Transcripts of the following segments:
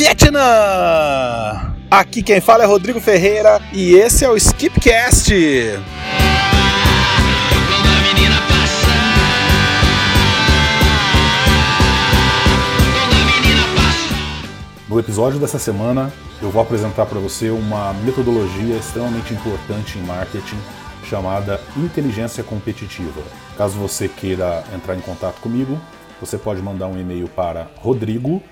Vietnã! Aqui quem fala é Rodrigo Ferreira e esse é o Skipcast. No episódio dessa semana, eu vou apresentar para você uma metodologia extremamente importante em marketing chamada inteligência competitiva. Caso você queira entrar em contato comigo, você pode mandar um e-mail para rodrigo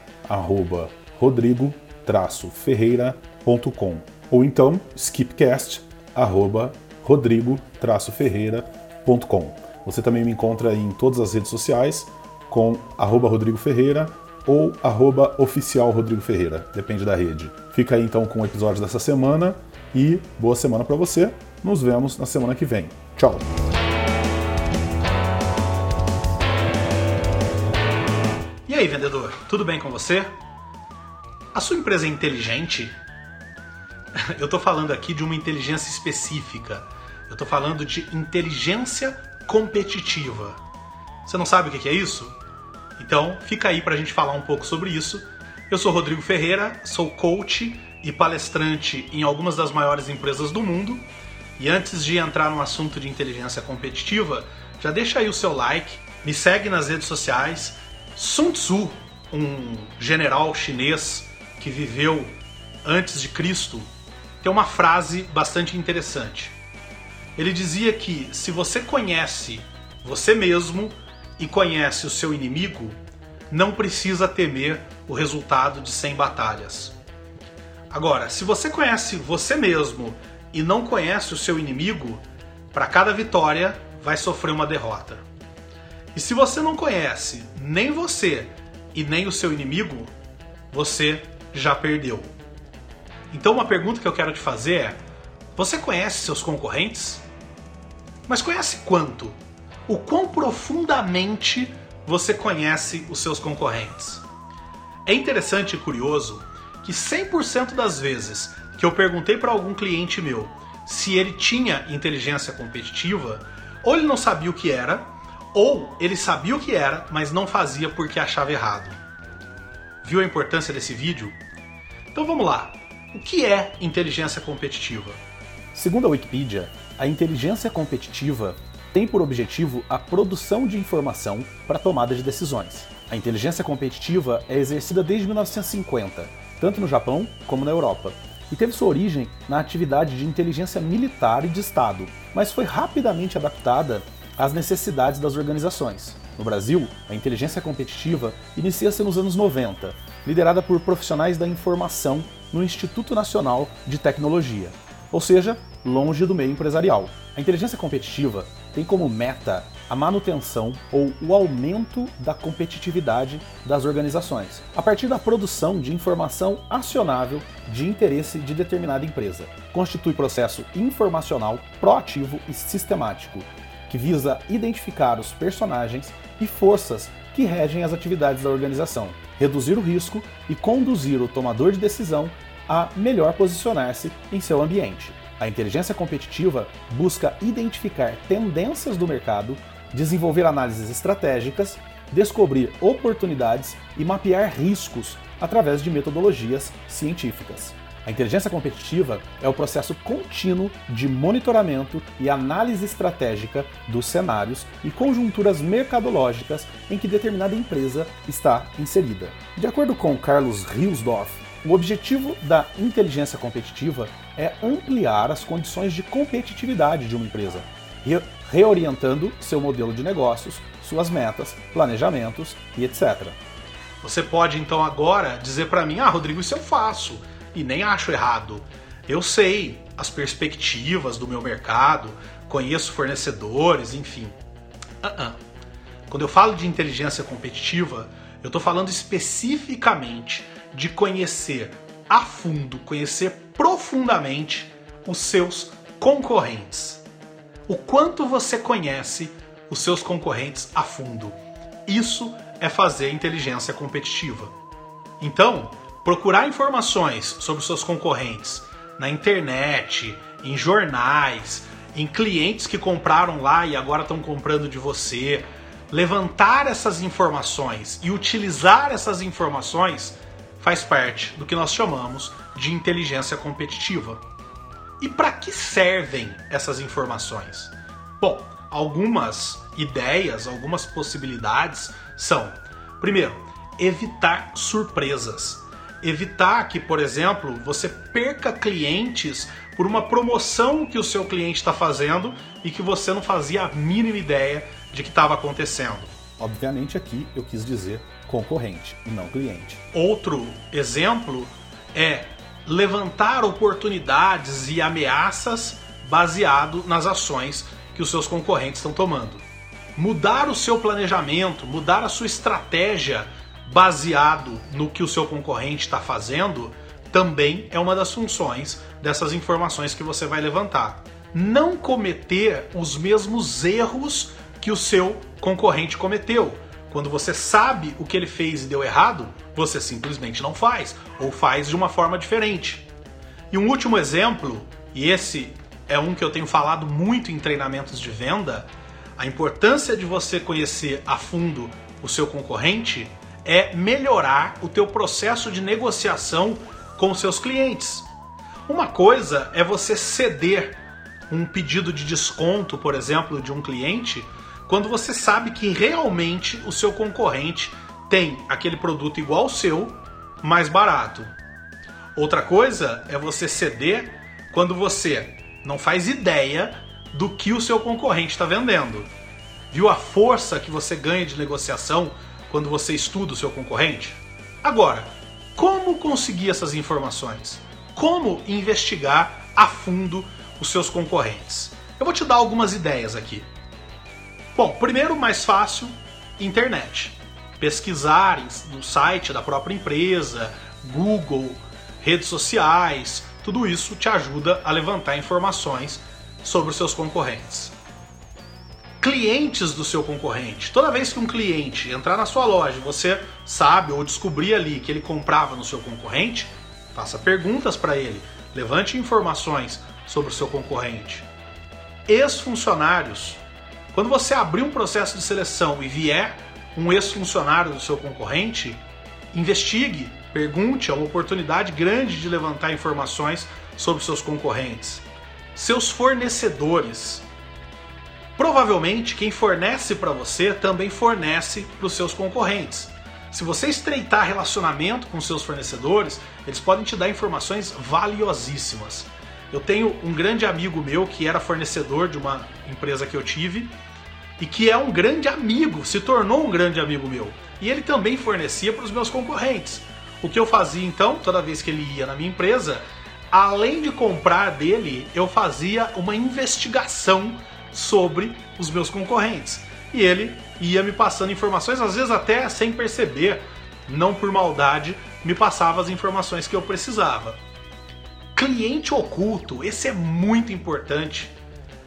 rodrigo-ferreira.com ou então skipcast arroba rodrigo-ferreira.com. Você também me encontra em todas as redes sociais com arroba Rodrigo Ferreira ou arroba oficial Rodrigo Ferreira, depende da rede. Fica aí então com o episódio dessa semana e boa semana para você. Nos vemos na semana que vem. Tchau! E aí, vendedor, tudo bem com você? A sua empresa é inteligente? Eu estou falando aqui de uma inteligência específica. Eu estou falando de inteligência competitiva. Você não sabe o que é isso? Então, fica aí para a gente falar um pouco sobre isso. Eu sou Rodrigo Ferreira, sou coach e palestrante em algumas das maiores empresas do mundo. E antes de entrar no assunto de inteligência competitiva, já deixa aí o seu like, me segue nas redes sociais. Sun Tzu, um general chinês que viveu antes de Cristo, tem uma frase bastante interessante. Ele dizia que se você conhece você mesmo e conhece o seu inimigo, não precisa temer o resultado de 100 batalhas. Agora, se você conhece você mesmo e não conhece o seu inimigo, para cada vitória vai sofrer uma derrota. E se você não conhece nem você e nem o seu inimigo, você já perdeu. Então, uma pergunta que eu quero te fazer é: você conhece seus concorrentes? Mas conhece quanto? O quão profundamente você conhece os seus concorrentes? É interessante e curioso que 100% das vezes que eu perguntei para algum cliente meu se ele tinha inteligência competitiva, ou ele não sabia o que era, ou ele sabia o que era, mas não fazia porque achava errado. Viu a importância desse vídeo? Então vamos lá. O que é inteligência competitiva? Segundo a Wikipedia, a inteligência competitiva tem por objetivo a produção de informação para tomada de decisões. A inteligência competitiva é exercida desde 1950, tanto no Japão como na Europa, e teve sua origem na atividade de inteligência militar e de Estado, mas foi rapidamente adaptada às necessidades das organizações. No Brasil, a inteligência competitiva inicia-se nos anos 90, liderada por profissionais da informação no Instituto Nacional de Tecnologia, ou seja, longe do meio empresarial. A inteligência competitiva tem como meta a manutenção ou o aumento da competitividade das organizações, a partir da produção de informação acionável de interesse de determinada empresa. Constitui processo informacional proativo e sistemático, que visa identificar os personagens e forças que regem as atividades da organização, reduzir o risco e conduzir o tomador de decisão a melhor posicionar-se em seu ambiente. A inteligência competitiva busca identificar tendências do mercado, desenvolver análises estratégicas, descobrir oportunidades e mapear riscos através de metodologias científicas. A inteligência competitiva é o processo contínuo de monitoramento e análise estratégica dos cenários e conjunturas mercadológicas em que determinada empresa está inserida. De acordo com Carlos Riusdorf, o objetivo da inteligência competitiva é ampliar as condições de competitividade de uma empresa, re reorientando seu modelo de negócios, suas metas, planejamentos e etc. Você pode então agora dizer para mim: "Ah, Rodrigo, isso eu faço" e nem acho errado. Eu sei as perspectivas do meu mercado, conheço fornecedores, enfim. Uh -uh. Quando eu falo de inteligência competitiva, eu estou falando especificamente de conhecer a fundo, conhecer profundamente os seus concorrentes. O quanto você conhece os seus concorrentes a fundo. Isso é fazer inteligência competitiva. Então, procurar informações sobre seus concorrentes na internet, em jornais, em clientes que compraram lá e agora estão comprando de você, levantar essas informações e utilizar essas informações faz parte do que nós chamamos de inteligência competitiva. E para que servem essas informações? Bom, algumas ideias, algumas possibilidades são: primeiro, evitar surpresas. Evitar que, por exemplo, você perca clientes por uma promoção que o seu cliente está fazendo e que você não fazia a mínima ideia de que estava acontecendo. Obviamente aqui eu quis dizer concorrente e não cliente. Outro exemplo é levantar oportunidades e ameaças baseado nas ações que os seus concorrentes estão tomando. Mudar o seu planejamento, mudar a sua estratégia baseado no que o seu concorrente está fazendo, também é uma das funções dessas informações que você vai levantar. Não cometer os mesmos erros que o seu concorrente cometeu. Quando você sabe o que ele fez e deu errado, você simplesmente não faz, ou faz de uma forma diferente. E um último exemplo, e esse é um que eu tenho falado muito em treinamentos de venda, a importância de você conhecer a fundo o seu concorrente é melhorar o teu processo de negociação com seus clientes. Uma coisa é você ceder um pedido de desconto, por exemplo, de um cliente, quando você sabe que realmente o seu concorrente tem aquele produto igual ao seu, mais barato. Outra coisa é você ceder quando você não faz ideia do que o seu concorrente está vendendo. Viu a força que você ganha de negociação quando você estuda o seu concorrente? Agora, como conseguir essas informações? Como investigar a fundo os seus concorrentes? Eu vou te dar algumas ideias aqui. Bom, primeiro, mais fácil, internet. Pesquisar no site da própria empresa, Google, redes sociais, tudo isso te ajuda a levantar informações sobre os seus concorrentes. Clientes do seu concorrente. Toda vez que um cliente entrar na sua loja, você sabe ou descobrir ali que ele comprava no seu concorrente, faça perguntas para ele, levante informações sobre o seu concorrente. Ex-funcionários quando você abrir um processo de seleção e vier um ex-funcionário do seu concorrente, investigue, pergunte, é uma oportunidade grande de levantar informações sobre seus concorrentes. Seus fornecedores. Provavelmente quem fornece para você também fornece para os seus concorrentes. Se você estreitar relacionamento com seus fornecedores, eles podem te dar informações valiosíssimas. Eu tenho um grande amigo meu que era fornecedor de uma empresa que eu tive e que é um grande amigo, se tornou um grande amigo meu. E ele também fornecia para os meus concorrentes. O que eu fazia então, toda vez que ele ia na minha empresa, além de comprar dele, eu fazia uma investigação sobre os meus concorrentes. E ele ia me passando informações, às vezes até sem perceber, não por maldade, me passava as informações que eu precisava. Cliente oculto, esse é muito importante.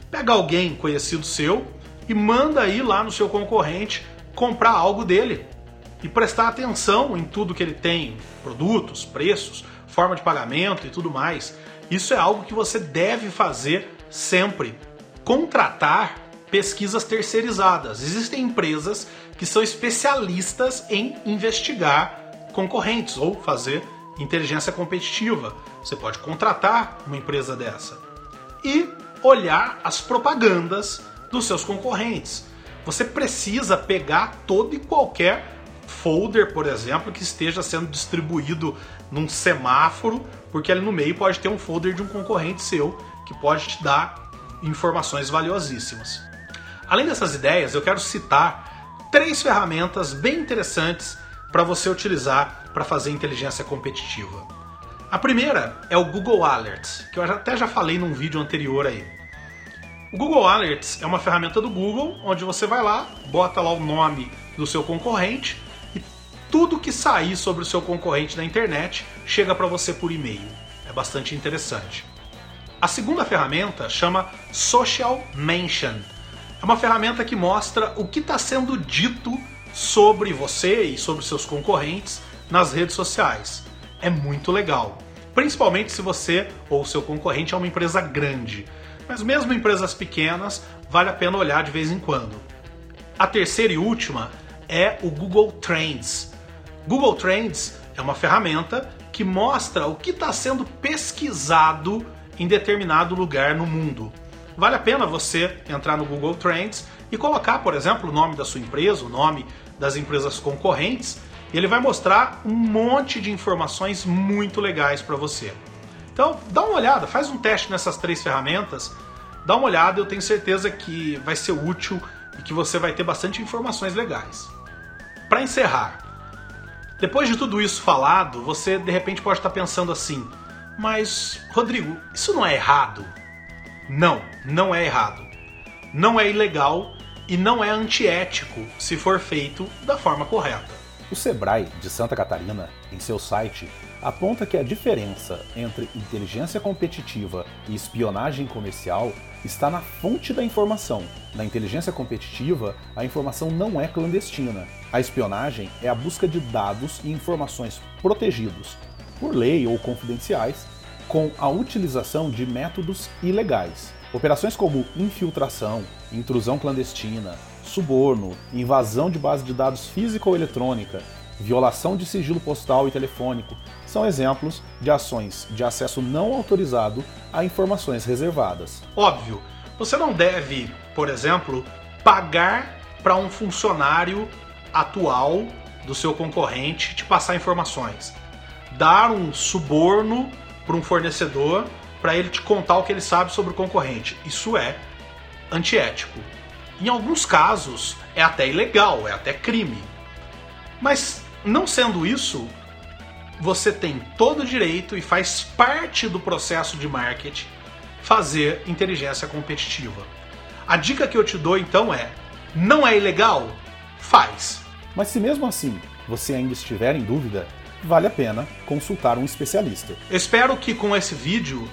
Pega alguém conhecido seu e manda aí lá no seu concorrente comprar algo dele e prestar atenção em tudo que ele tem, produtos, preços, forma de pagamento e tudo mais. Isso é algo que você deve fazer sempre. Contratar pesquisas terceirizadas. Existem empresas que são especialistas em investigar concorrentes ou fazer inteligência competitiva. Você pode contratar uma empresa dessa e olhar as propagandas dos seus concorrentes. Você precisa pegar todo e qualquer folder, por exemplo, que esteja sendo distribuído num semáforo, porque ali no meio pode ter um folder de um concorrente seu que pode te dar informações valiosíssimas. Além dessas ideias, eu quero citar três ferramentas bem interessantes para você utilizar para fazer inteligência competitiva. A primeira é o Google Alerts, que eu até já falei num vídeo anterior aí. O Google Alerts é uma ferramenta do Google onde você vai lá, bota lá o nome do seu concorrente e tudo que sair sobre o seu concorrente na internet chega para você por e-mail. É bastante interessante. A segunda ferramenta chama Social Mention. É uma ferramenta que mostra o que está sendo dito sobre você e sobre seus concorrentes nas redes sociais. É muito legal. Principalmente se você ou seu concorrente é uma empresa grande mas mesmo empresas pequenas, vale a pena olhar de vez em quando. A terceira e última é o Google Trends. Google Trends é uma ferramenta que mostra o que está sendo pesquisado em determinado lugar no mundo. Vale a pena você entrar no Google Trends e colocar, por exemplo, o nome da sua empresa, o nome das empresas concorrentes, e ele vai mostrar um monte de informações muito legais para você. Então, dá uma olhada, faz um teste nessas três ferramentas, dá uma olhada, eu tenho certeza que vai ser útil e que você vai ter bastante informações legais. Para encerrar, depois de tudo isso falado, você de repente pode estar pensando assim: mas, Rodrigo, isso não é errado? Não, não é errado. Não é ilegal e não é antiético se for feito da forma correta. O Sebrae de Santa Catarina, em seu site, aponta que a diferença entre inteligência competitiva e espionagem comercial está na fonte da informação. Na inteligência competitiva, a informação não é clandestina. A espionagem é a busca de dados e informações protegidos, por lei ou confidenciais, com a utilização de métodos ilegais. Operações como infiltração, intrusão clandestina, suborno, invasão de base de dados física ou eletrônica, violação de sigilo postal e telefônico são exemplos de ações de acesso não autorizado a informações reservadas. Óbvio, você não deve, por exemplo, pagar para um funcionário atual do seu concorrente te passar informações. Dar um suborno para um fornecedor para ele te contar o que ele sabe sobre o concorrente. Isso é antiético. Em alguns casos é até ilegal, é até crime. Mas não sendo isso, você tem todo o direito e faz parte do processo de marketing fazer inteligência competitiva. A dica que eu te dou então é: não é ilegal? Faz. Mas se mesmo assim você ainda estiver em dúvida, vale a pena consultar um especialista. Espero que com esse vídeo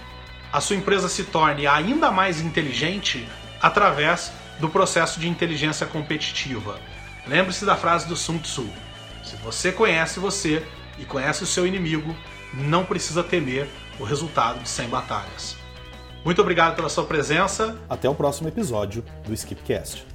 a sua empresa se torne ainda mais inteligente através do processo de inteligência competitiva. Lembre-se da frase do Sun Tzu: se você conhece você e conhece o seu inimigo, não precisa temer o resultado de 100 batalhas. Muito obrigado pela sua presença. Até o próximo episódio do Skipcast.